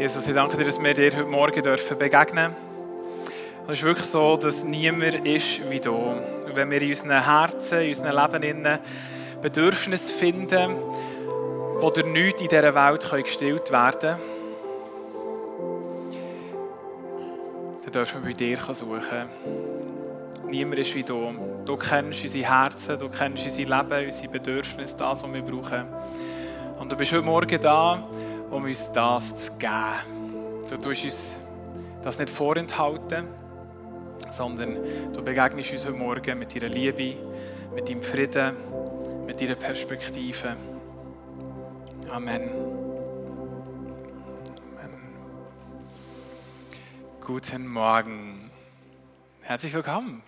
Jesus, ich danke dir, dass wir dir heute Morgen dürfen begegnen dürfen. Es ist wirklich so, dass niemand ist wie du. Und wenn wir in unseren Herzen, in unserem Leben Bedürfnisse finden, wo durch nichts in dieser Welt gestillt werden können, dann dürfen wir bei dir suchen. Niemand ist wie du. Du kennst unsere Herzen, du kennst unser Leben, unsere Bedürfnisse, das, was wir brauchen. Und du bist heute Morgen da, um uns das zu geben. Du tust uns das nicht vorenthalten, sondern du begegnest uns heute Morgen mit deiner Liebe, mit deinem Frieden, mit deiner Perspektive. Amen. Amen. Guten Morgen. Herzlich willkommen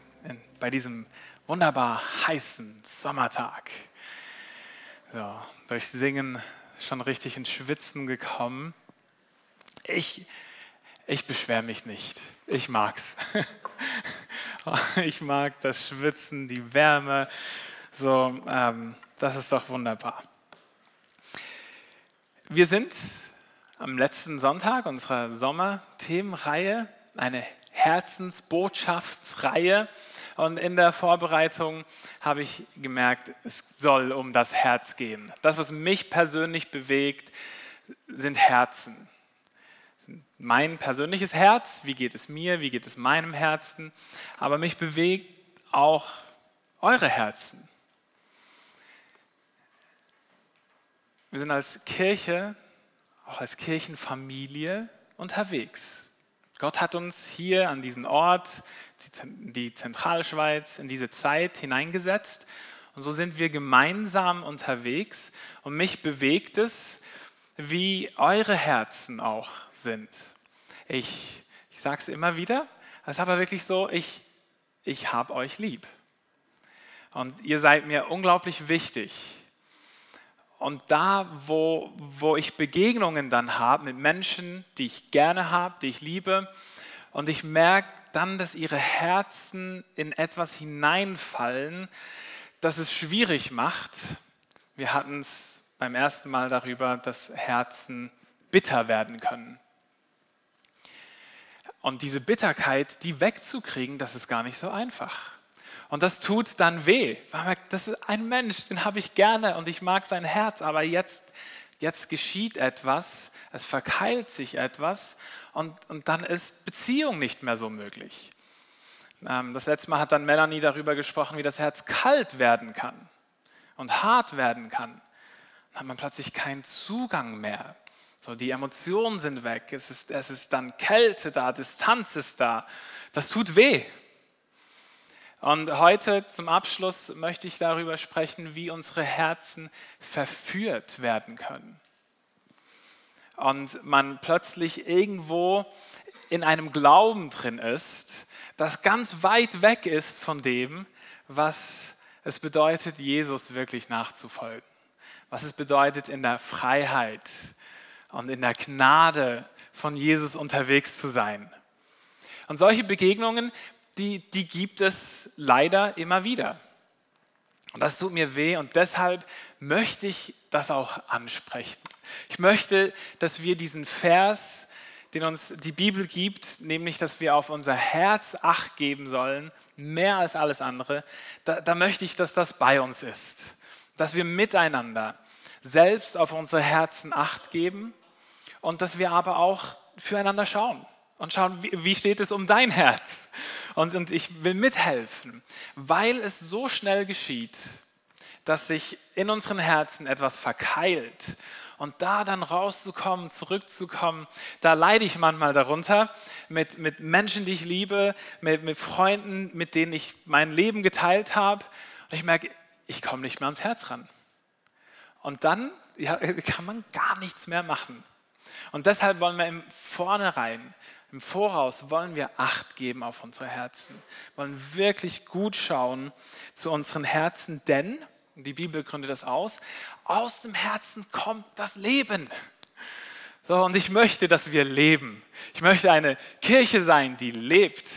bei diesem wunderbar heißen Sommertag. So, durch Singen schon richtig ins Schwitzen gekommen. Ich, ich beschwere mich nicht. Ich mag's. Ich mag das Schwitzen, die Wärme. So, ähm, das ist doch wunderbar. Wir sind am letzten Sonntag unserer Sommerthemenreihe, eine Herzensbotschaftsreihe. Und in der Vorbereitung habe ich gemerkt, es soll um das Herz gehen. Das, was mich persönlich bewegt, sind Herzen. Mein persönliches Herz, wie geht es mir, wie geht es meinem Herzen, aber mich bewegt auch eure Herzen. Wir sind als Kirche, auch als Kirchenfamilie unterwegs. Gott hat uns hier an diesen Ort, die Zentralschweiz, in diese Zeit hineingesetzt. Und so sind wir gemeinsam unterwegs. Und mich bewegt es, wie eure Herzen auch sind. Ich, ich sage es immer wieder, es ist aber wirklich so, ich, ich habe euch lieb. Und ihr seid mir unglaublich wichtig. Und da, wo, wo ich Begegnungen dann habe mit Menschen, die ich gerne habe, die ich liebe, und ich merke dann, dass ihre Herzen in etwas hineinfallen, das es schwierig macht. Wir hatten es beim ersten Mal darüber, dass Herzen bitter werden können. Und diese Bitterkeit, die wegzukriegen, das ist gar nicht so einfach. Und das tut dann weh. Das ist ein Mensch, den habe ich gerne und ich mag sein Herz, aber jetzt, jetzt geschieht etwas, es verkeilt sich etwas und, und dann ist Beziehung nicht mehr so möglich. Ähm, das letzte Mal hat dann Melanie darüber gesprochen, wie das Herz kalt werden kann und hart werden kann. Dann hat man plötzlich keinen Zugang mehr. So, die Emotionen sind weg, es ist, es ist dann Kälte da, Distanz ist da. Das tut weh. Und heute zum Abschluss möchte ich darüber sprechen, wie unsere Herzen verführt werden können. Und man plötzlich irgendwo in einem Glauben drin ist, das ganz weit weg ist von dem, was es bedeutet, Jesus wirklich nachzufolgen. Was es bedeutet, in der Freiheit und in der Gnade von Jesus unterwegs zu sein. Und solche Begegnungen die, die gibt es leider immer wieder. Und das tut mir weh und deshalb möchte ich das auch ansprechen. Ich möchte, dass wir diesen Vers, den uns die Bibel gibt, nämlich, dass wir auf unser Herz acht geben sollen, mehr als alles andere, da, da möchte ich, dass das bei uns ist. Dass wir miteinander selbst auf unsere Herzen acht geben und dass wir aber auch füreinander schauen und schauen, wie, steht es um dein Herz. Und, und ich will mithelfen, weil es so schnell geschieht, dass sich in unseren Herzen etwas verkeilt. Und da dann rauszukommen, zurückzukommen, da leide ich manchmal darunter mit, mit Menschen, die ich liebe, mit, mit Freunden, mit denen ich mein Leben geteilt habe. Und ich merke, ich komme nicht mehr ans Herz ran. Und dann ja, kann man gar nichts mehr machen. Und deshalb wollen wir im Vornherein im Voraus wollen wir Acht geben auf unsere Herzen, wollen wirklich gut schauen zu unseren Herzen, denn, die Bibel gründet das aus, aus dem Herzen kommt das Leben. So, und ich möchte, dass wir leben. Ich möchte eine Kirche sein, die lebt.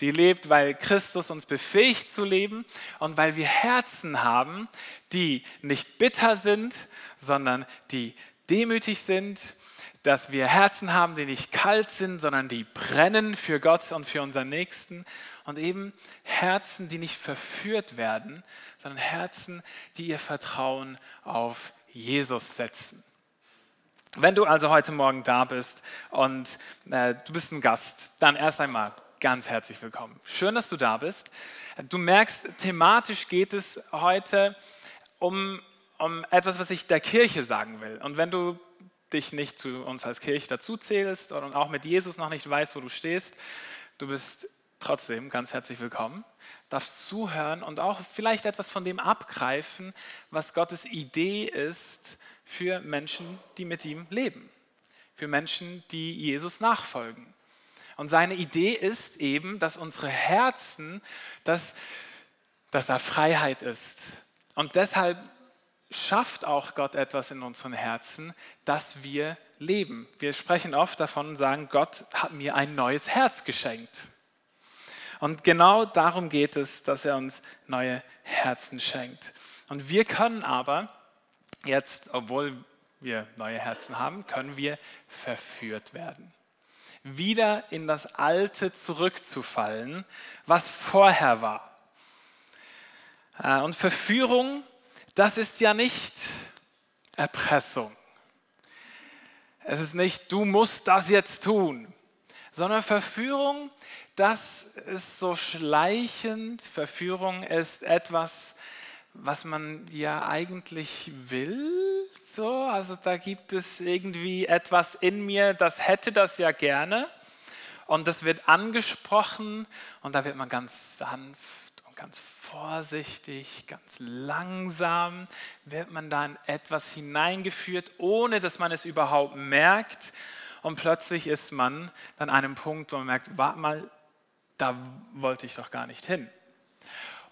Die lebt, weil Christus uns befähigt zu leben und weil wir Herzen haben, die nicht bitter sind, sondern die demütig sind, dass wir Herzen haben, die nicht kalt sind, sondern die brennen für Gott und für unseren Nächsten. Und eben Herzen, die nicht verführt werden, sondern Herzen, die ihr Vertrauen auf Jesus setzen. Wenn du also heute Morgen da bist und äh, du bist ein Gast, dann erst einmal ganz herzlich willkommen. Schön, dass du da bist. Du merkst, thematisch geht es heute um, um etwas, was ich der Kirche sagen will. Und wenn du dich nicht zu uns als Kirche dazu zählst und auch mit Jesus noch nicht weißt, wo du stehst, du bist trotzdem ganz herzlich willkommen, darfst zuhören und auch vielleicht etwas von dem abgreifen, was Gottes Idee ist für Menschen, die mit ihm leben, für Menschen, die Jesus nachfolgen. Und seine Idee ist eben, dass unsere Herzen, dass, dass da Freiheit ist. Und deshalb schafft auch Gott etwas in unseren Herzen, dass wir leben. Wir sprechen oft davon und sagen, Gott hat mir ein neues Herz geschenkt. Und genau darum geht es, dass er uns neue Herzen schenkt. Und wir können aber jetzt, obwohl wir neue Herzen haben, können wir verführt werden. Wieder in das Alte zurückzufallen, was vorher war. Äh, und Verführung, das ist ja nicht Erpressung. Es ist nicht, du musst das jetzt tun, sondern Verführung, das ist so schleichend. Verführung ist etwas, was man ja eigentlich will. So, also da gibt es irgendwie etwas in mir, das hätte das ja gerne. Und das wird angesprochen und da wird man ganz sanft ganz vorsichtig, ganz langsam, wird man da in etwas hineingeführt, ohne dass man es überhaupt merkt. Und plötzlich ist man dann an einem Punkt, wo man merkt, warte mal, da wollte ich doch gar nicht hin.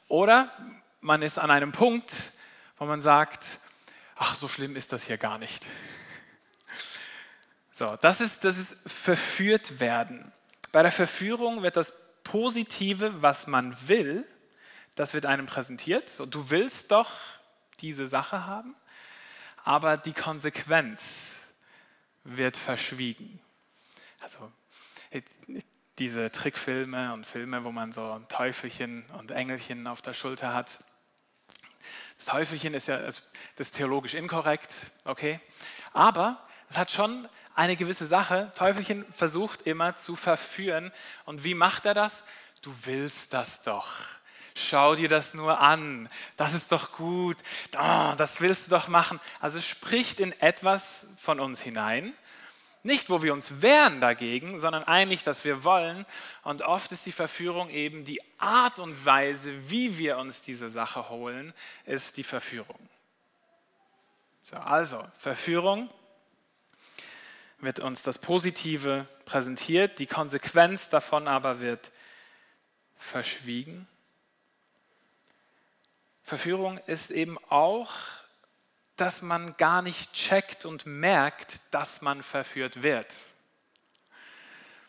Oder man ist an einem Punkt, wo man sagt, ach, so schlimm ist das hier gar nicht. So, das ist, das ist verführt werden. Bei der Verführung wird das Positive, was man will, das wird einem präsentiert. So, du willst doch diese Sache haben, aber die Konsequenz wird verschwiegen. Also diese Trickfilme und Filme, wo man so ein Teufelchen und Engelchen auf der Schulter hat, das Teufelchen ist ja das ist theologisch inkorrekt, okay? Aber es hat schon eine gewisse Sache. Teufelchen versucht immer zu verführen. Und wie macht er das? Du willst das doch. Schau dir das nur an. Das ist doch gut. Oh, das willst du doch machen. Also spricht in etwas von uns hinein nicht, wo wir uns wehren dagegen, sondern eigentlich, dass wir wollen. Und oft ist die Verführung eben die Art und Weise, wie wir uns diese Sache holen, ist die Verführung. So, also, Verführung wird uns das Positive präsentiert, die Konsequenz davon aber wird verschwiegen. Verführung ist eben auch dass man gar nicht checkt und merkt, dass man verführt wird.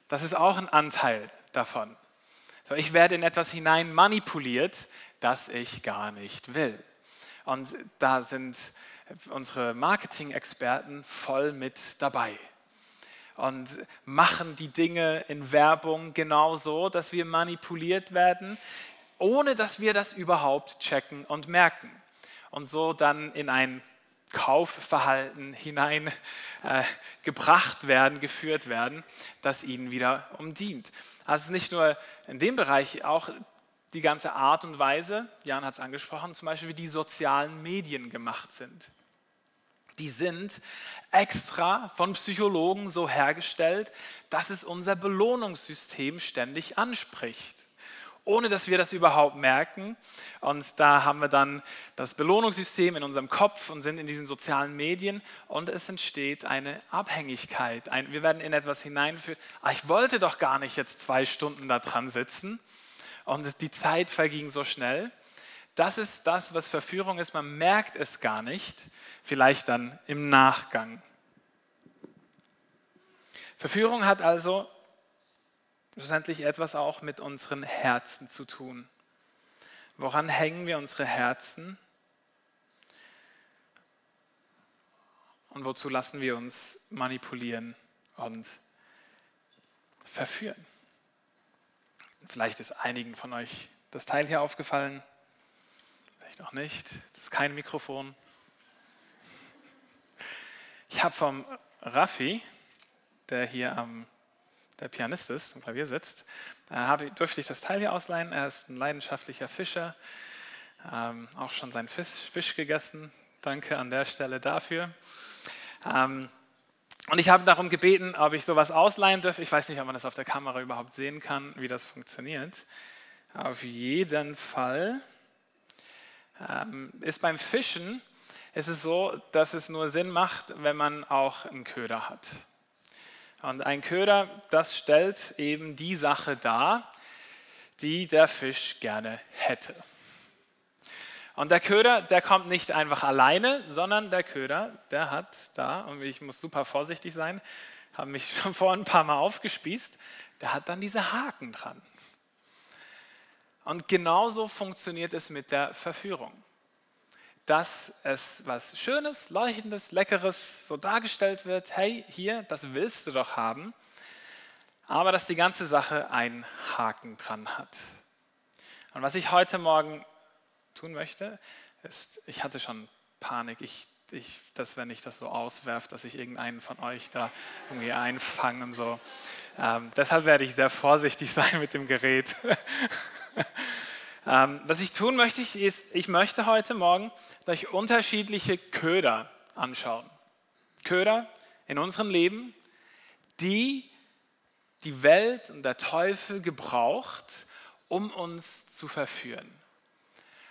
Das ist auch ein Anteil davon. So, ich werde in etwas hinein manipuliert, das ich gar nicht will. Und da sind unsere Marketing-Experten voll mit dabei und machen die Dinge in Werbung genauso, dass wir manipuliert werden, ohne dass wir das überhaupt checken und merken. Und so dann in ein Kaufverhalten hineingebracht äh, werden, geführt werden, das ihnen wieder umdient. Also nicht nur in dem Bereich, auch die ganze Art und Weise, Jan hat es angesprochen, zum Beispiel wie die sozialen Medien gemacht sind. Die sind extra von Psychologen so hergestellt, dass es unser Belohnungssystem ständig anspricht ohne dass wir das überhaupt merken. Und da haben wir dann das Belohnungssystem in unserem Kopf und sind in diesen sozialen Medien und es entsteht eine Abhängigkeit. Ein, wir werden in etwas hineingeführt. Ah, ich wollte doch gar nicht jetzt zwei Stunden da dran sitzen und die Zeit verging so schnell. Das ist das, was Verführung ist. Man merkt es gar nicht, vielleicht dann im Nachgang. Verführung hat also schlussendlich etwas auch mit unseren Herzen zu tun. Woran hängen wir unsere Herzen? Und wozu lassen wir uns manipulieren und verführen? Vielleicht ist einigen von euch das Teil hier aufgefallen, vielleicht auch nicht. Das ist kein Mikrofon. Ich habe vom Raffi, der hier am der Pianist ist, am Klavier sitzt, äh, durfte ich das Teil hier ausleihen. Er ist ein leidenschaftlicher Fischer, ähm, auch schon seinen Fisch, Fisch, gegessen. Danke an der Stelle dafür. Ähm, und ich habe darum gebeten, ob ich sowas ausleihen dürfte. Ich weiß nicht, ob man das auf der Kamera überhaupt sehen kann, wie das funktioniert. Auf jeden Fall ähm, ist beim Fischen ist es so, dass es nur Sinn macht, wenn man auch einen Köder hat. Und ein Köder, das stellt eben die Sache dar, die der Fisch gerne hätte. Und der Köder, der kommt nicht einfach alleine, sondern der Köder, der hat da, und ich muss super vorsichtig sein, habe mich schon vor ein paar Mal aufgespießt, der hat dann diese Haken dran. Und genauso funktioniert es mit der Verführung. Dass es was Schönes, Leuchtendes, Leckeres so dargestellt wird, hey, hier, das willst du doch haben, aber dass die ganze Sache einen Haken dran hat. Und was ich heute Morgen tun möchte, ist, ich hatte schon Panik, ich, ich, dass wenn ich das so auswerfe, dass ich irgendeinen von euch da irgendwie einfange und so. Ähm, deshalb werde ich sehr vorsichtig sein mit dem Gerät. ähm, was ich tun möchte, ist, ich möchte heute Morgen euch unterschiedliche Köder anschauen. Köder in unserem Leben, die die Welt und der Teufel gebraucht, um uns zu verführen.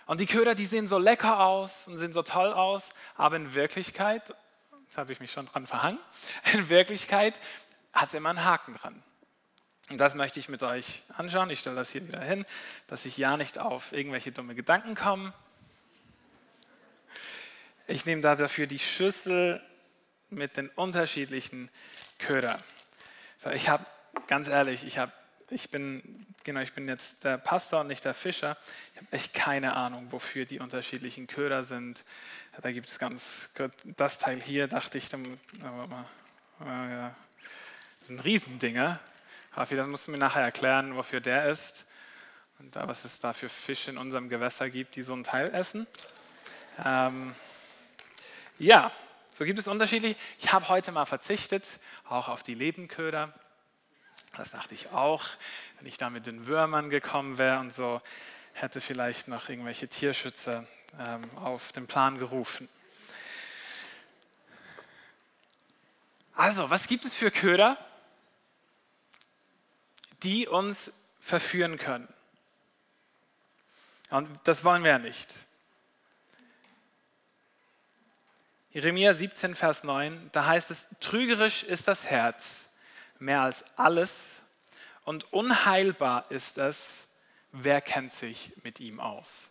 Und die Köder, die sehen so lecker aus und sehen so toll aus, aber in Wirklichkeit, jetzt habe ich mich schon dran verhangen, in Wirklichkeit hat es immer einen Haken dran. Und das möchte ich mit euch anschauen. Ich stelle das hier wieder hin, dass ich ja nicht auf irgendwelche dumme Gedanken komme. Ich nehme da dafür die Schüssel mit den unterschiedlichen Ködern. So, ich habe, ganz ehrlich, ich habe ich bin, genau, ich bin jetzt der Pastor und nicht der Fischer. Ich habe echt keine Ahnung, wofür die unterschiedlichen Köder sind. Da gibt es ganz, das Teil hier, dachte ich, aber mal, ja, das sind Riesendinger. Rafi, dann musst du mir nachher erklären, wofür der ist und was es da für Fische in unserem Gewässer gibt, die so ein Teil essen. Ähm, ja, so gibt es unterschiedliche. Ich habe heute mal verzichtet, auch auf die Lebenköder. Das dachte ich auch, wenn ich da mit den Würmern gekommen wäre und so, hätte vielleicht noch irgendwelche Tierschützer ähm, auf den Plan gerufen. Also, was gibt es für Köder, die uns verführen können? Und das wollen wir ja nicht. Jeremia 17, Vers 9, da heißt es, trügerisch ist das Herz mehr als alles und unheilbar ist es, wer kennt sich mit ihm aus.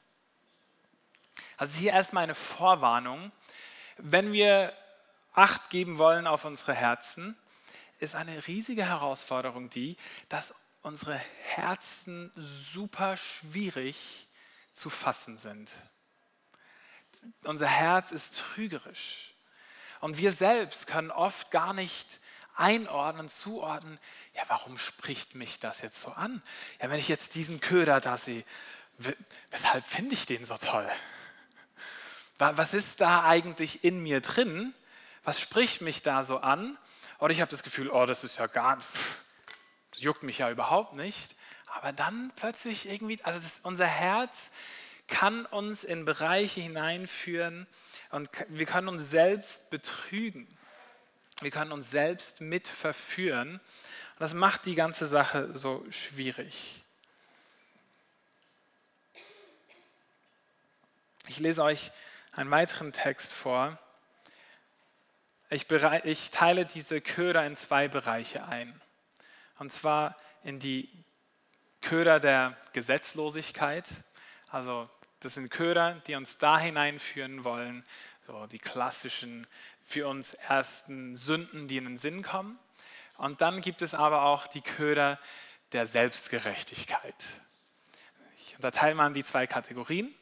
Also hier erstmal eine Vorwarnung. Wenn wir Acht geben wollen auf unsere Herzen, ist eine riesige Herausforderung die, dass unsere Herzen super schwierig zu fassen sind. Unser Herz ist trügerisch. Und wir selbst können oft gar nicht einordnen, zuordnen, ja, warum spricht mich das jetzt so an? Ja, wenn ich jetzt diesen Köder da sehe, weshalb finde ich den so toll? Was ist da eigentlich in mir drin? Was spricht mich da so an? Oder ich habe das Gefühl, oh, das ist ja gar, das juckt mich ja überhaupt nicht. Aber dann plötzlich irgendwie, also das, unser Herz kann uns in Bereiche hineinführen und wir können uns selbst betrügen. Wir können uns selbst mit verführen. Und das macht die ganze Sache so schwierig. Ich lese euch einen weiteren Text vor. Ich, teile diese Köder in zwei Bereiche ein. Und zwar in die Köder der Gesetzlosigkeit. Also das sind Köder, die uns da hineinführen wollen, so die klassischen für uns ersten Sünden, die in den Sinn kommen. Und dann gibt es aber auch die Köder der Selbstgerechtigkeit. Ich unterteile mal in die zwei Kategorien.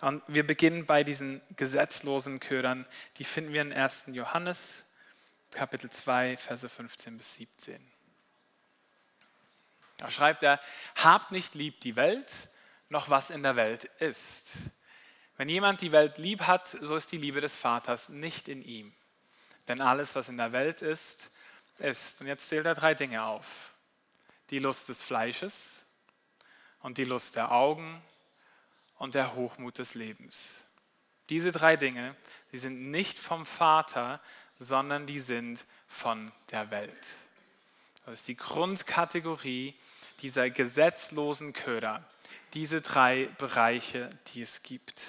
Und wir beginnen bei diesen gesetzlosen Ködern. Die finden wir in 1. Johannes, Kapitel 2, Verse 15 bis 17. Da schreibt er, habt nicht lieb die Welt, noch was in der Welt ist. Wenn jemand die Welt lieb hat, so ist die Liebe des Vaters nicht in ihm. Denn alles, was in der Welt ist, ist. Und jetzt zählt er drei Dinge auf. Die Lust des Fleisches und die Lust der Augen und der Hochmut des Lebens. Diese drei Dinge, die sind nicht vom Vater, sondern die sind von der Welt. Das ist die Grundkategorie dieser gesetzlosen Köder. Diese drei Bereiche, die es gibt.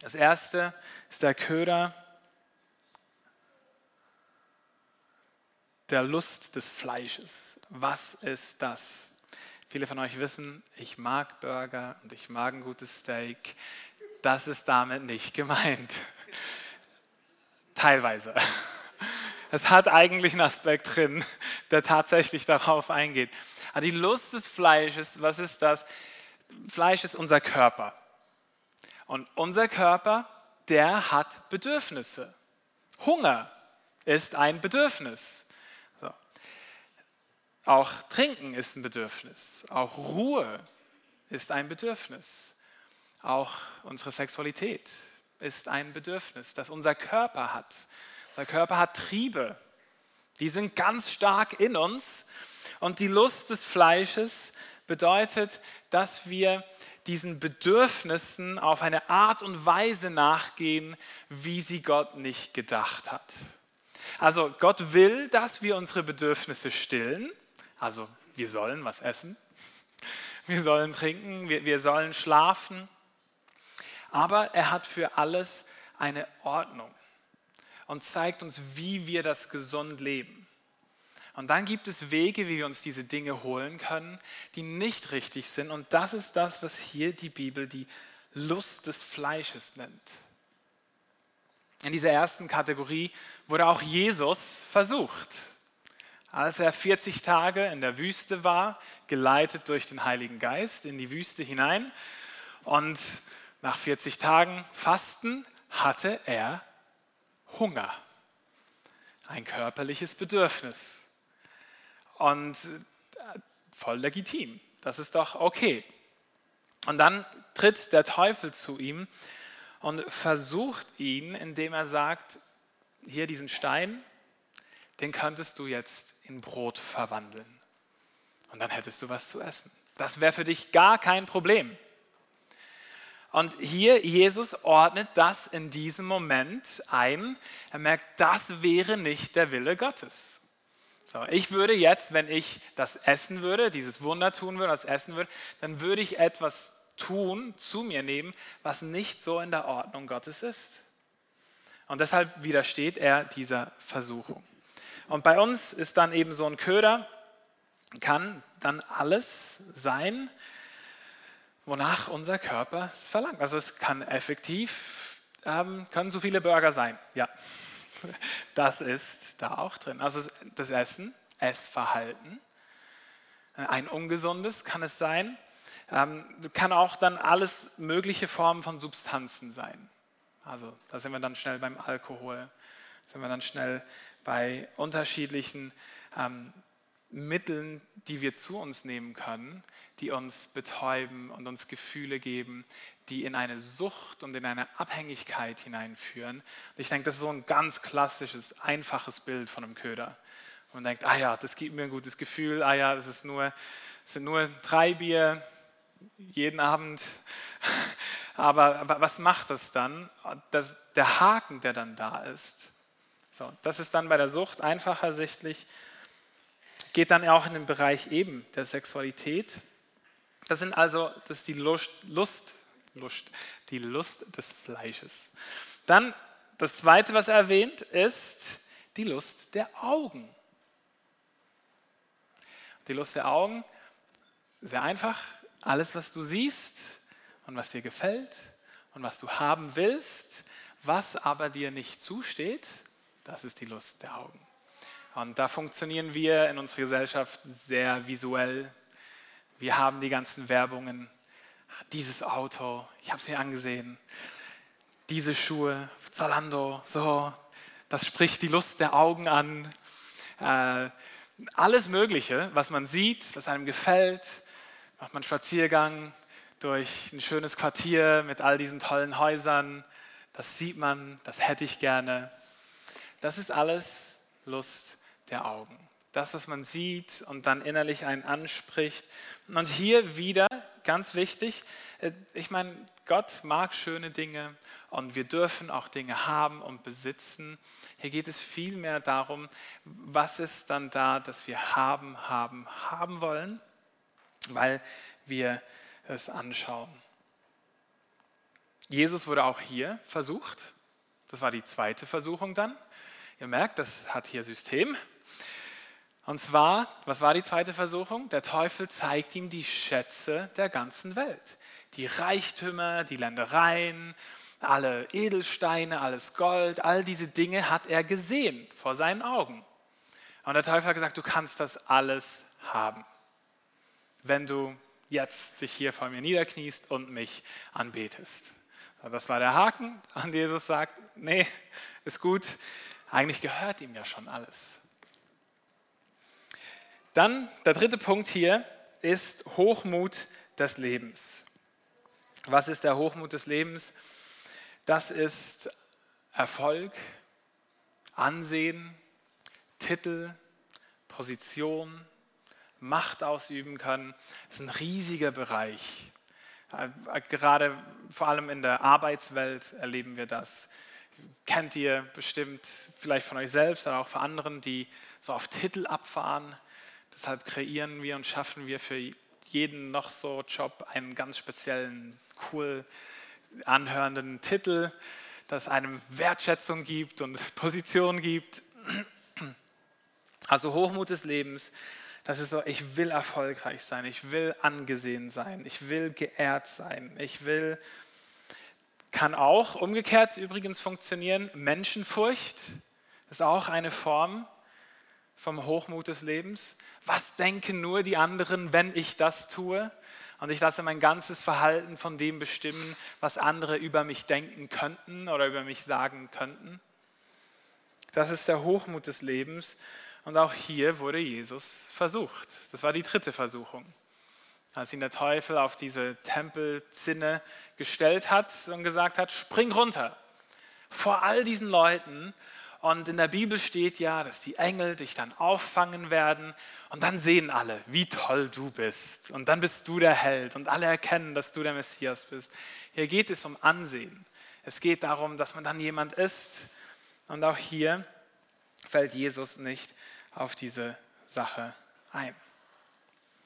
Das erste ist der Köder der Lust des Fleisches. Was ist das? Viele von euch wissen, ich mag Burger und ich mag ein gutes Steak. Das ist damit nicht gemeint. Teilweise. Es hat eigentlich einen Aspekt drin, der tatsächlich darauf eingeht. Aber die Lust des Fleisches, was ist das? Fleisch ist unser Körper. Und unser Körper, der hat Bedürfnisse. Hunger ist ein Bedürfnis. So. Auch Trinken ist ein Bedürfnis. Auch Ruhe ist ein Bedürfnis. Auch unsere Sexualität ist ein Bedürfnis, das unser Körper hat. Unser Körper hat Triebe. Die sind ganz stark in uns. Und die Lust des Fleisches bedeutet, dass wir diesen Bedürfnissen auf eine Art und Weise nachgehen, wie sie Gott nicht gedacht hat. Also Gott will, dass wir unsere Bedürfnisse stillen. Also wir sollen was essen, wir sollen trinken, wir, wir sollen schlafen. Aber er hat für alles eine Ordnung und zeigt uns, wie wir das gesund leben. Und dann gibt es Wege, wie wir uns diese Dinge holen können, die nicht richtig sind. Und das ist das, was hier die Bibel die Lust des Fleisches nennt. In dieser ersten Kategorie wurde auch Jesus versucht. Als er 40 Tage in der Wüste war, geleitet durch den Heiligen Geist in die Wüste hinein. Und nach 40 Tagen Fasten hatte er Hunger, ein körperliches Bedürfnis. Und äh, voll legitim. Das ist doch okay. Und dann tritt der Teufel zu ihm und versucht ihn, indem er sagt, hier diesen Stein, den könntest du jetzt in Brot verwandeln. Und dann hättest du was zu essen. Das wäre für dich gar kein Problem. Und hier, Jesus ordnet das in diesem Moment ein. Er merkt, das wäre nicht der Wille Gottes. So, ich würde jetzt, wenn ich das essen würde, dieses Wunder tun würde, das essen würde, dann würde ich etwas tun, zu mir nehmen, was nicht so in der Ordnung Gottes ist. Und deshalb widersteht er dieser Versuchung. Und bei uns ist dann eben so ein Köder, kann dann alles sein, wonach unser Körper es verlangt. Also es kann effektiv, ähm, können so viele Burger sein, ja. Das ist da auch drin. Also das Essen, Essverhalten. Ein ungesundes kann es sein. Ähm, kann auch dann alles mögliche Formen von Substanzen sein. Also da sind wir dann schnell beim Alkohol, sind wir dann schnell bei unterschiedlichen ähm, Mitteln, die wir zu uns nehmen können, die uns betäuben und uns Gefühle geben, die in eine Sucht und in eine Abhängigkeit hineinführen. Und ich denke, das ist so ein ganz klassisches, einfaches Bild von einem Köder. Man denkt, ah ja, das gibt mir ein gutes Gefühl, ah ja, das ist nur, das sind nur drei Bier jeden Abend. Aber was macht das dann? Das, der Haken, der dann da ist. So, das ist dann bei der Sucht einfach ersichtlich. Geht dann auch in den Bereich eben der Sexualität. Das sind also, das ist die Lust, Lust Lust, die Lust des Fleisches. Dann das zweite, was er erwähnt, ist die Lust der Augen. Die Lust der Augen, sehr einfach, alles, was du siehst und was dir gefällt und was du haben willst, was aber dir nicht zusteht, das ist die Lust der Augen. Und da funktionieren wir in unserer Gesellschaft sehr visuell. Wir haben die ganzen Werbungen dieses Auto, ich habe es mir angesehen, diese Schuhe, Zalando, so, das spricht die Lust der Augen an. Äh, alles Mögliche, was man sieht, was einem gefällt, macht man Spaziergang durch ein schönes Quartier mit all diesen tollen Häusern, das sieht man, das hätte ich gerne. Das ist alles Lust der Augen. Das, was man sieht und dann innerlich einen anspricht. Und hier wieder ganz wichtig, äh, ich meine, Gott mag schöne Dinge und wir dürfen auch Dinge haben und besitzen. Hier geht es vielmehr darum, was ist dann da, dass wir haben, haben, haben wollen, weil wir es anschauen. Jesus wurde auch hier versucht. Das war die zweite Versuchung dann. Ihr merkt, das hat hier System. Und zwar, was war die zweite Versuchung? Der Teufel zeigt ihm die Schätze der ganzen Welt. Die Reichtümer, die Ländereien, alle Edelsteine, alles Gold, all diese Dinge hat er gesehen vor seinen Augen. Und der Teufel hat gesagt, du kannst das alles haben, wenn du jetzt dich hier vor mir niederkniest und mich anbetest. Das war der Haken. Und Jesus sagt, nee, ist gut, eigentlich gehört ihm ja schon alles. Dann der dritte Punkt hier ist Hochmut des Lebens. Was ist der Hochmut des Lebens? Das ist Erfolg, Ansehen, Titel, Position, Macht ausüben können. Das ist ein riesiger Bereich. Äh, gerade vor allem in der Arbeitswelt erleben wir das. Kennt ihr bestimmt vielleicht von euch selbst, aber auch von anderen, die so auf Titel abfahren. Deshalb kreieren wir und schaffen wir für jeden noch so Job einen ganz speziellen, cool anhörenden Titel, das einem Wertschätzung gibt und Position gibt. Also Hochmut des Lebens das ist so, ich will erfolgreich sein, ich will angesehen sein, ich will geehrt sein, ich will, kann auch umgekehrt übrigens funktionieren, Menschenfurcht ist auch eine Form vom Hochmut des Lebens. Was denken nur die anderen, wenn ich das tue? Und ich lasse mein ganzes Verhalten von dem bestimmen, was andere über mich denken könnten oder über mich sagen könnten. Das ist der Hochmut des Lebens. Und auch hier wurde Jesus versucht. Das war die dritte Versuchung. Als ihn der Teufel auf diese Tempelzinne gestellt hat und gesagt hat, spring runter vor all diesen Leuten. Und in der Bibel steht ja, dass die Engel dich dann auffangen werden und dann sehen alle, wie toll du bist. Und dann bist du der Held und alle erkennen, dass du der Messias bist. Hier geht es um Ansehen. Es geht darum, dass man dann jemand ist. Und auch hier fällt Jesus nicht auf diese Sache ein.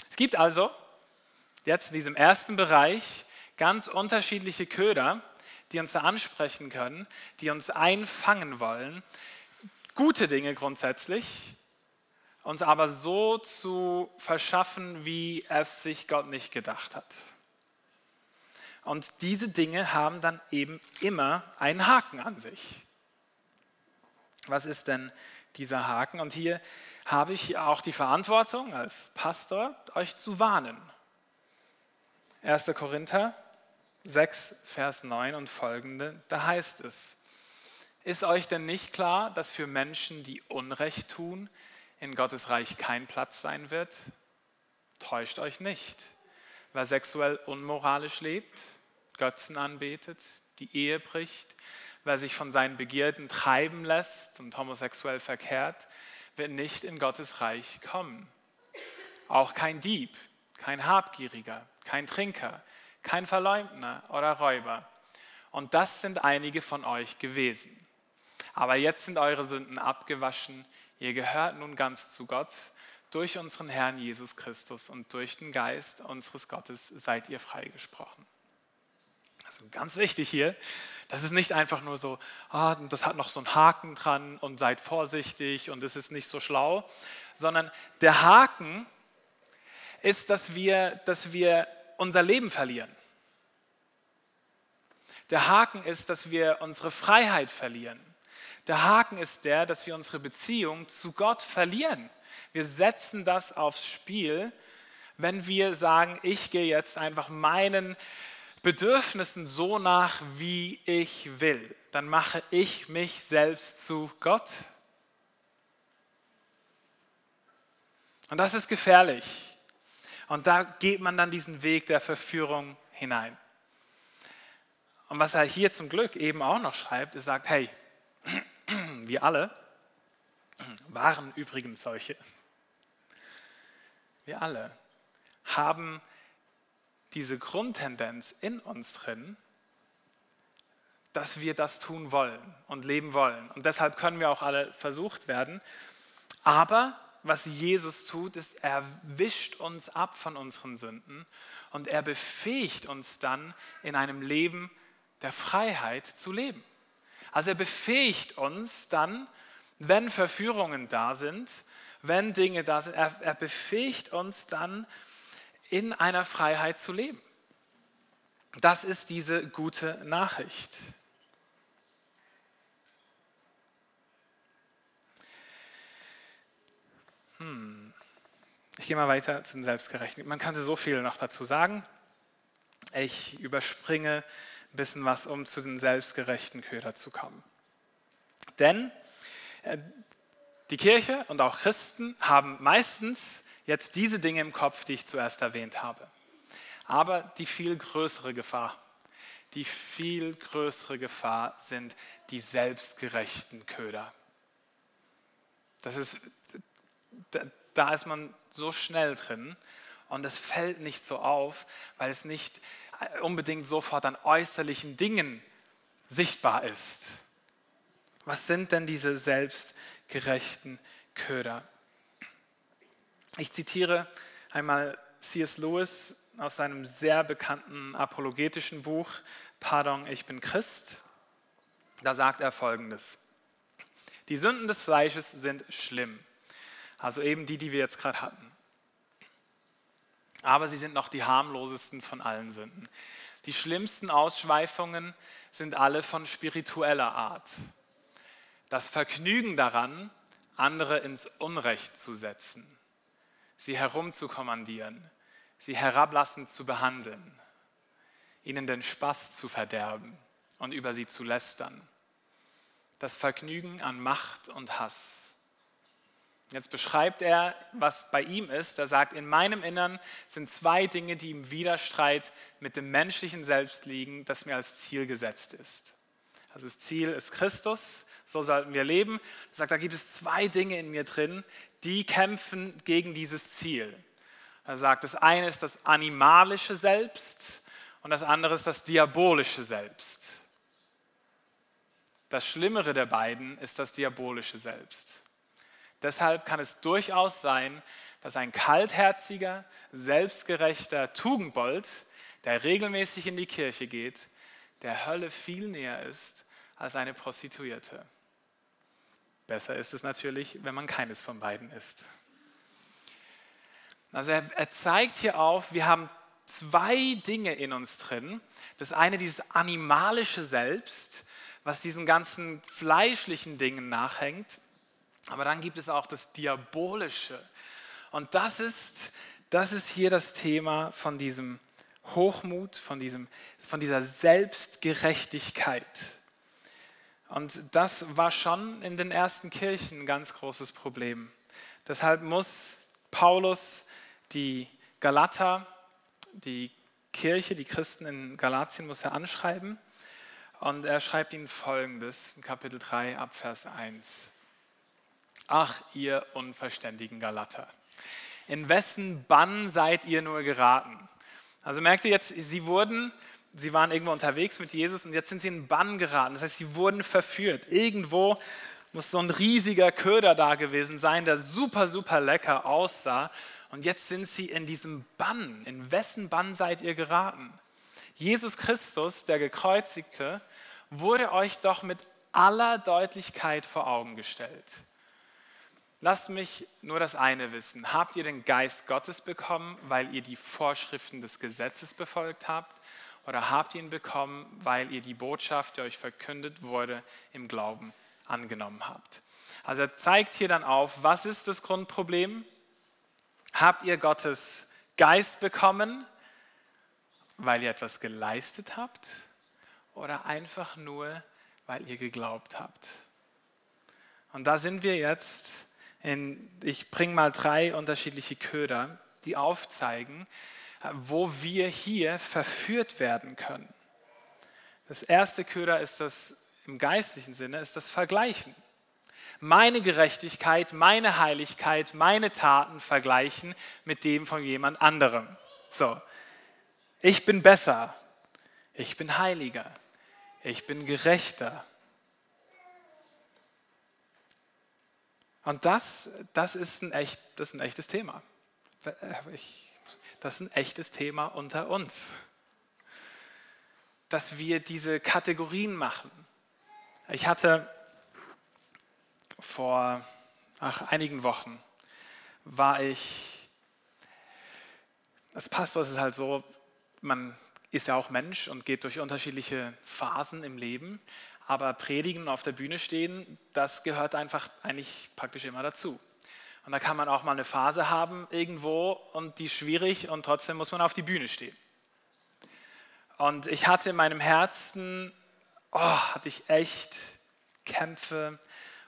Es gibt also jetzt in diesem ersten Bereich ganz unterschiedliche Köder, die uns da ansprechen können, die uns einfangen wollen. Gute Dinge grundsätzlich, uns aber so zu verschaffen, wie es sich Gott nicht gedacht hat. Und diese Dinge haben dann eben immer einen Haken an sich. Was ist denn dieser Haken. Und hier habe ich auch die Verantwortung als Pastor, euch zu warnen. 1. Korinther 6, Vers 9 und folgende, da heißt es, ist euch denn nicht klar, dass für Menschen, die Unrecht tun, in Gottes Reich kein Platz sein wird? Täuscht euch nicht. Wer sexuell unmoralisch lebt, Götzen anbetet, die Ehe bricht, Wer sich von seinen Begierden treiben lässt und homosexuell verkehrt, wird nicht in Gottes Reich kommen. Auch kein Dieb, kein Habgieriger, kein Trinker, kein Verleumdner oder Räuber. Und das sind einige von euch gewesen. Aber jetzt sind eure Sünden abgewaschen. Ihr gehört nun ganz zu Gott. Durch unseren Herrn Jesus Christus und durch den Geist unseres Gottes seid ihr freigesprochen. Also ganz wichtig hier, das ist nicht einfach nur so, ah, das hat noch so einen Haken dran und seid vorsichtig und es ist nicht so schlau, sondern der Haken ist, dass wir, dass wir unser Leben verlieren. Der Haken ist, dass wir unsere Freiheit verlieren. Der Haken ist der, dass wir unsere Beziehung zu Gott verlieren. Wir setzen das aufs Spiel, wenn wir sagen, ich gehe jetzt einfach meinen Bedürfnissen so nach, wie ich will, dann mache ich mich selbst zu Gott. Und das ist gefährlich. Und da geht man dann diesen Weg der Verführung hinein. Und was er hier zum Glück eben auch noch schreibt, ist sagt, hey, wir alle waren übrigens solche. Wir alle haben diese Grundtendenz in uns drin, dass wir das tun wollen und leben wollen. Und deshalb können wir auch alle versucht werden. Aber was Jesus tut, ist, er wischt uns ab von unseren Sünden und er befähigt uns dann in einem Leben der Freiheit zu leben. Also er befähigt uns dann, wenn Verführungen da sind, wenn Dinge da sind, er, er befähigt uns dann, in einer Freiheit zu leben. Das ist diese gute Nachricht. Hm. Ich gehe mal weiter zu den Selbstgerechten. Man könnte so viel noch dazu sagen. Ich überspringe ein bisschen was, um zu den selbstgerechten Köder zu kommen. Denn äh, die Kirche und auch Christen haben meistens jetzt diese Dinge im Kopf, die ich zuerst erwähnt habe. Aber die viel größere Gefahr, die viel größere Gefahr sind die selbstgerechten Köder. Das ist, da ist man so schnell drin und es fällt nicht so auf, weil es nicht unbedingt sofort an äußerlichen Dingen sichtbar ist. Was sind denn diese selbstgerechten Köder? Ich zitiere einmal C.S. Lewis aus seinem sehr bekannten apologetischen Buch Pardon, ich bin Christ. Da sagt er folgendes. Die Sünden des Fleisches sind schlimm. Also eben die, die wir jetzt gerade hatten. Aber sie sind noch die harmlosesten von allen Sünden. Die schlimmsten Ausschweifungen sind alle von spiritueller Art. Das Vergnügen daran, andere ins Unrecht zu setzen, sie herumzukommandieren, sie herablassend zu behandeln, ihnen den Spaß zu verderben und über sie zu lästern. Das Vergnügen an Macht und Hass Jetzt beschreibt er, was bei ihm ist. Er sagt, in meinem Innern sind zwei Dinge, die im Widerstreit mit dem menschlichen Selbst liegen, das mir als Ziel gesetzt ist. Also das Ziel ist Christus, so sollten wir leben. Er sagt, da gibt es zwei Dinge in mir drin, die kämpfen gegen dieses Ziel. Er sagt, das eine ist das animalische Selbst und das andere ist das diabolische Selbst. Das Schlimmere der beiden ist das diabolische Selbst. Deshalb kann es durchaus sein, dass ein kaltherziger, selbstgerechter Tugendbold, der regelmäßig in die Kirche geht, der Hölle viel näher ist als eine Prostituierte. Besser ist es natürlich, wenn man keines von beiden ist. Also er, er zeigt hier auf, wir haben zwei Dinge in uns drin. Das eine dieses animalische Selbst, was diesen ganzen fleischlichen Dingen nachhängt. Aber dann gibt es auch das Diabolische. Und das ist, das ist hier das Thema von diesem Hochmut, von, diesem, von dieser Selbstgerechtigkeit. Und das war schon in den ersten Kirchen ein ganz großes Problem. Deshalb muss Paulus die Galater, die Kirche, die Christen in Galatien, muss er anschreiben. Und er schreibt ihnen folgendes in Kapitel 3 ab Vers 1. Ach, ihr unverständigen Galater, in wessen Bann seid ihr nur geraten? Also merkt ihr jetzt, sie wurden, sie waren irgendwo unterwegs mit Jesus und jetzt sind sie in Bann geraten. Das heißt, sie wurden verführt. Irgendwo muss so ein riesiger Köder da gewesen sein, der super, super lecker aussah. Und jetzt sind sie in diesem Bann. In wessen Bann seid ihr geraten? Jesus Christus, der Gekreuzigte, wurde euch doch mit aller Deutlichkeit vor Augen gestellt. Lasst mich nur das eine wissen. Habt ihr den Geist Gottes bekommen, weil ihr die Vorschriften des Gesetzes befolgt habt? Oder habt ihr ihn bekommen, weil ihr die Botschaft, die euch verkündet wurde, im Glauben angenommen habt? Also er zeigt hier dann auf, was ist das Grundproblem? Habt ihr Gottes Geist bekommen, weil ihr etwas geleistet habt oder einfach nur, weil ihr geglaubt habt? Und da sind wir jetzt, ich bringe mal drei unterschiedliche Köder, die aufzeigen, wo wir hier verführt werden können. Das erste Köder ist das im geistlichen Sinne, ist das Vergleichen. Meine Gerechtigkeit, meine Heiligkeit, meine Taten vergleichen mit dem von jemand anderem. So, ich bin besser, ich bin heiliger, ich bin gerechter. Und das, das, ist, ein echt, das ist ein echtes Thema. Ich, das ist ein echtes Thema unter uns. Dass wir diese Kategorien machen. Ich hatte vor ach, einigen Wochen, war ich, als Pastor ist es halt so, man ist ja auch Mensch und geht durch unterschiedliche Phasen im Leben, aber predigen und auf der Bühne stehen, das gehört einfach eigentlich praktisch immer dazu. Und da kann man auch mal eine Phase haben irgendwo und die ist schwierig und trotzdem muss man auf die Bühne stehen. Und ich hatte in meinem Herzen, oh, hatte ich echt Kämpfe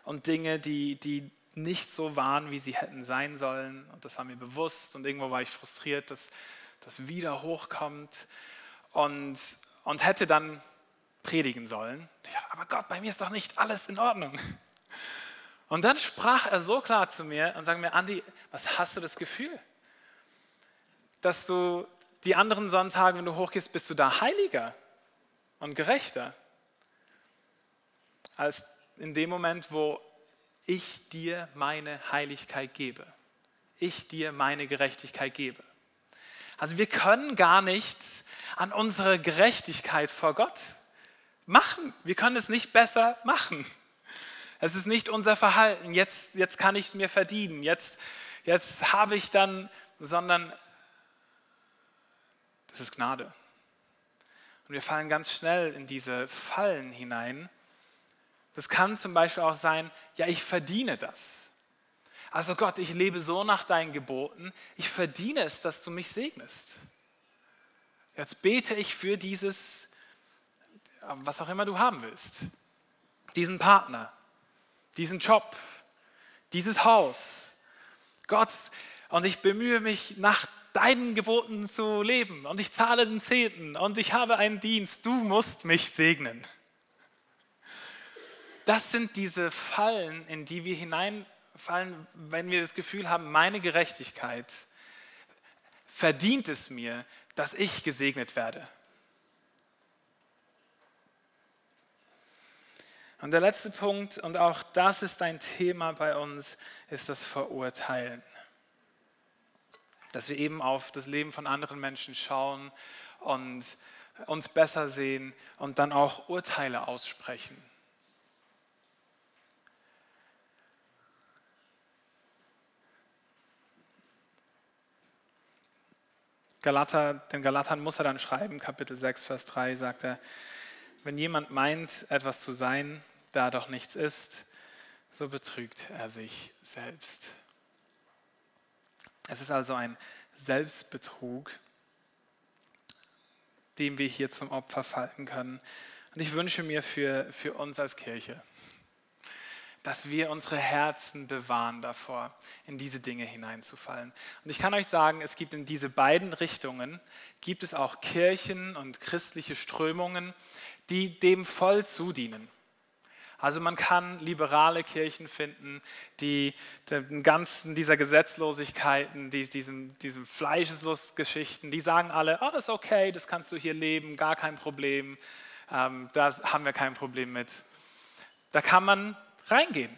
und Dinge, die, die nicht so waren, wie sie hätten sein sollen. Und das war mir bewusst und irgendwo war ich frustriert, dass das wieder hochkommt und, und hätte dann predigen sollen. Ja, aber Gott, bei mir ist doch nicht alles in Ordnung. Und dann sprach er so klar zu mir und sagte mir, Andi, was hast du das Gefühl? Dass du die anderen Sonntage, wenn du hochgehst, bist du da heiliger und gerechter als in dem Moment, wo ich dir meine Heiligkeit gebe. Ich dir meine Gerechtigkeit gebe. Also wir können gar nichts an unserer Gerechtigkeit vor Gott machen. Wir können es nicht besser machen. Es ist nicht unser Verhalten, jetzt, jetzt kann ich es mir verdienen, jetzt, jetzt habe ich dann, sondern das ist Gnade. Und wir fallen ganz schnell in diese Fallen hinein. Das kann zum Beispiel auch sein, ja, ich verdiene das. Also Gott, ich lebe so nach deinen Geboten, ich verdiene es, dass du mich segnest. Jetzt bete ich für dieses, was auch immer du haben willst, diesen Partner, diesen Job, dieses Haus. Gott, und ich bemühe mich, nach deinen Geboten zu leben und ich zahle den Zehnten und ich habe einen Dienst, du musst mich segnen. Das sind diese Fallen, in die wir hineinfallen, wenn wir das Gefühl haben, meine Gerechtigkeit verdient es mir, dass ich gesegnet werde. Und der letzte Punkt, und auch das ist ein Thema bei uns, ist das Verurteilen. Dass wir eben auf das Leben von anderen Menschen schauen und uns besser sehen und dann auch Urteile aussprechen. Galater, den Galatern muss er dann schreiben, Kapitel 6, Vers 3 sagt er, wenn jemand meint, etwas zu sein, da doch nichts ist, so betrügt er sich selbst. Es ist also ein Selbstbetrug, dem wir hier zum Opfer fallen können. Und ich wünsche mir für, für uns als Kirche, dass wir unsere Herzen bewahren davor, in diese Dinge hineinzufallen. Und ich kann euch sagen, es gibt in diese beiden Richtungen, gibt es auch Kirchen und christliche Strömungen, die dem voll zudienen. Also man kann liberale Kirchen finden, die den ganzen dieser Gesetzlosigkeiten, die, diesem, diesem Fleischeslustgeschichten, die sagen alle, oh, das ist okay, das kannst du hier leben, gar kein Problem, ähm, da haben wir kein Problem mit. Da kann man reingehen.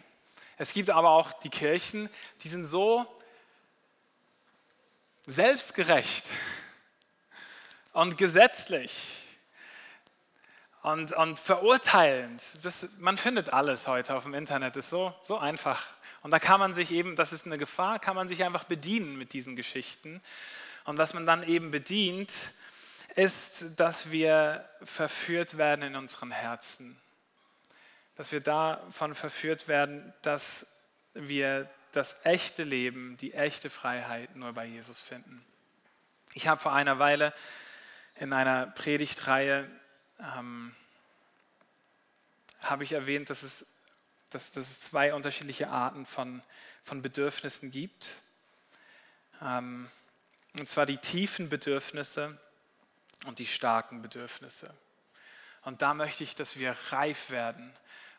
Es gibt aber auch die Kirchen, die sind so selbstgerecht und gesetzlich und, und verurteilend. Das, man findet alles heute auf dem Internet, ist so, so einfach. Und da kann man sich eben, das ist eine Gefahr, kann man sich einfach bedienen mit diesen Geschichten. Und was man dann eben bedient, ist, dass wir verführt werden in unseren Herzen. Dass wir davon verführt werden, dass wir das echte Leben, die echte Freiheit nur bei Jesus finden. Ich habe vor einer Weile in einer Predigtreihe ähm, habe ich erwähnt, dass es, dass, dass es zwei unterschiedliche Arten von, von Bedürfnissen gibt. Ähm, und zwar die tiefen Bedürfnisse und die starken Bedürfnisse. Und da möchte ich, dass wir reif werden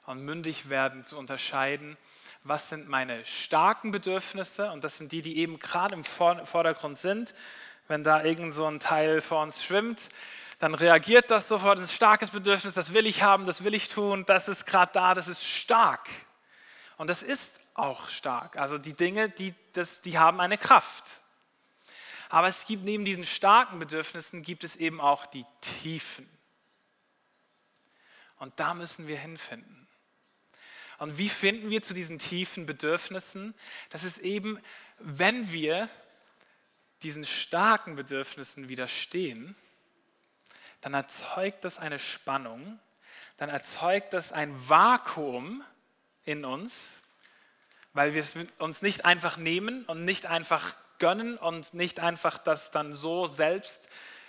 und mündig werden zu unterscheiden, was sind meine starken Bedürfnisse und das sind die, die eben gerade im Vordergrund sind. Wenn da irgend so ein Teil vor uns schwimmt, dann reagiert das sofort, ein starkes Bedürfnis, das will ich haben, das will ich tun, das ist gerade da, das ist stark. Und das ist auch stark. Also die Dinge, die, das, die haben eine Kraft. Aber es gibt neben diesen starken Bedürfnissen, gibt es eben auch die tiefen. Und da müssen wir hinfinden. Und wie finden wir zu diesen tiefen Bedürfnissen? Das ist eben, wenn wir diesen starken Bedürfnissen widerstehen, dann erzeugt das eine Spannung, dann erzeugt das ein Vakuum in uns, weil wir es uns nicht einfach nehmen und nicht einfach gönnen und nicht einfach das dann so selbst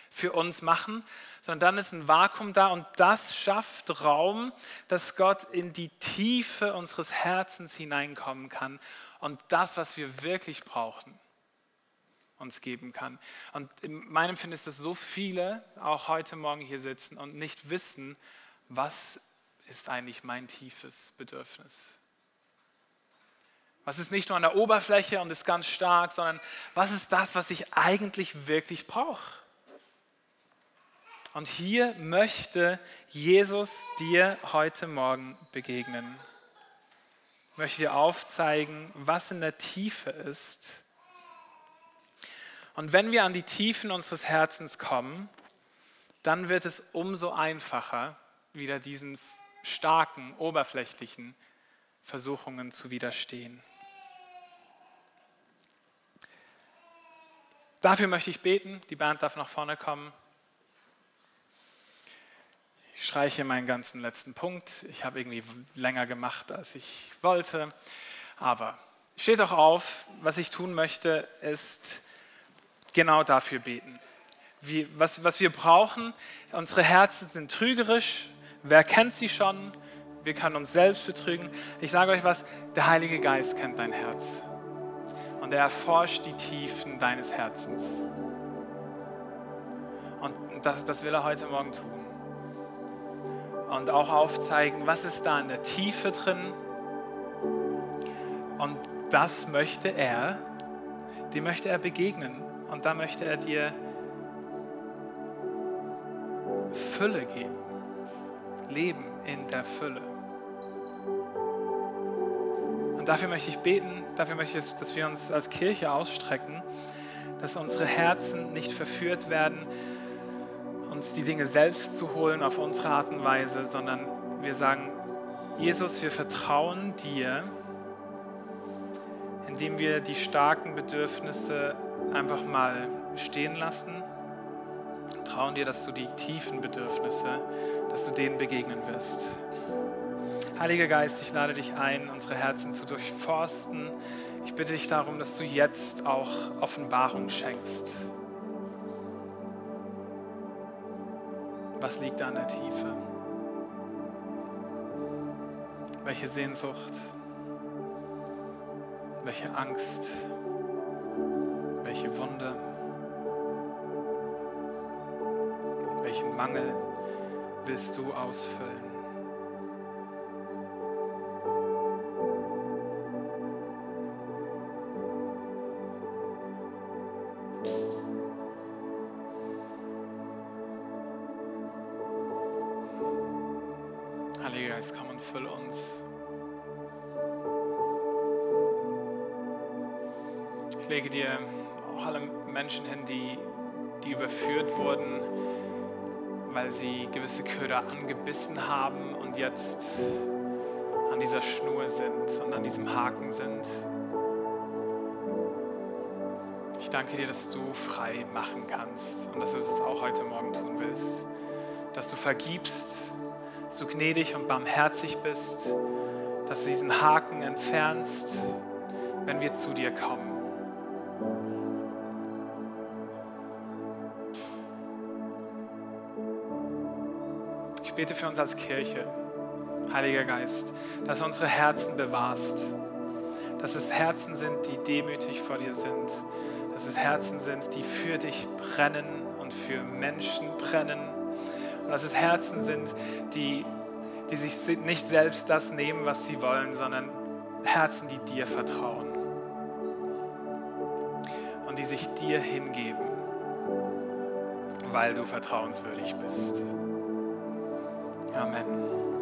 für uns machen, sondern dann ist ein Vakuum da und das schafft Raum, dass Gott in die Tiefe unseres Herzens hineinkommen kann und das, was wir wirklich brauchen, uns geben kann. Und in meinem Empfinden ist es so viele, auch heute Morgen hier sitzen und nicht wissen, was ist eigentlich mein tiefes Bedürfnis. Was ist nicht nur an der Oberfläche und ist ganz stark, sondern was ist das, was ich eigentlich wirklich brauche? Und hier möchte Jesus dir heute Morgen begegnen. Ich möchte dir aufzeigen, was in der Tiefe ist. Und wenn wir an die Tiefen unseres Herzens kommen, dann wird es umso einfacher, wieder diesen starken, oberflächlichen Versuchungen zu widerstehen. Dafür möchte ich beten. Die Band darf nach vorne kommen. Ich streiche meinen ganzen letzten Punkt. Ich habe irgendwie länger gemacht, als ich wollte. Aber steht doch auf, was ich tun möchte, ist genau dafür beten. Wie, was, was wir brauchen, unsere Herzen sind trügerisch. Wer kennt sie schon? Wir können uns selbst betrügen. Ich sage euch was, der Heilige Geist kennt dein Herz und er erforscht die Tiefen deines Herzens. Und das, das will er heute Morgen tun. Und auch aufzeigen, was ist da in der Tiefe drin. Und das möchte er, dem möchte er begegnen. Und da möchte er dir Fülle geben. Leben in der Fülle. Und dafür möchte ich beten, dafür möchte ich, dass wir uns als Kirche ausstrecken, dass unsere Herzen nicht verführt werden, uns die Dinge selbst zu holen auf unsere Art und Weise, sondern wir sagen, Jesus, wir vertrauen dir, indem wir die starken Bedürfnisse einfach mal stehen lassen. Trauen dir, dass du die tiefen Bedürfnisse, dass du denen begegnen wirst. Heiliger Geist, ich lade dich ein, unsere Herzen zu durchforsten. Ich bitte dich darum, dass du jetzt auch Offenbarung schenkst. Was liegt da an der Tiefe? Welche Sehnsucht? Welche Angst? Welche Wunde? Welchen Mangel willst du ausfüllen? Lege dir auch alle Menschen hin, die, die überführt wurden, weil sie gewisse Köder angebissen haben und jetzt an dieser Schnur sind und an diesem Haken sind. Ich danke dir, dass du frei machen kannst und dass du das auch heute Morgen tun willst. Dass du vergibst, du gnädig und barmherzig bist, dass du diesen Haken entfernst, wenn wir zu dir kommen. Bete für uns als Kirche, Heiliger Geist, dass du unsere Herzen bewahrst, dass es Herzen sind, die demütig vor dir sind, dass es Herzen sind, die für dich brennen und für Menschen brennen und dass es Herzen sind, die, die sich nicht selbst das nehmen, was sie wollen, sondern Herzen, die dir vertrauen und die sich dir hingeben, weil du vertrauenswürdig bist. Amen.